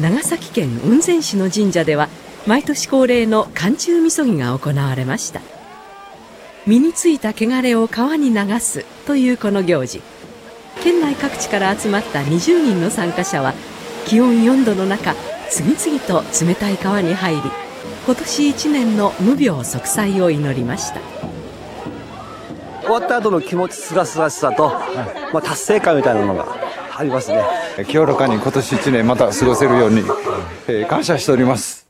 長崎県雲仙市の神社では毎年恒例の寒中みそぎが行われました。身についた汚れを川に流すというこの行事。県内各地から集まった20人の参加者は気温4度の中次々と冷たい川に入り今年1年の無病息災を祈りました。終わった後の気持ちすがすがしさと、まあ、達成感みたいなのがありますね。清らかに今年1年また過ごせるように、えー感謝しております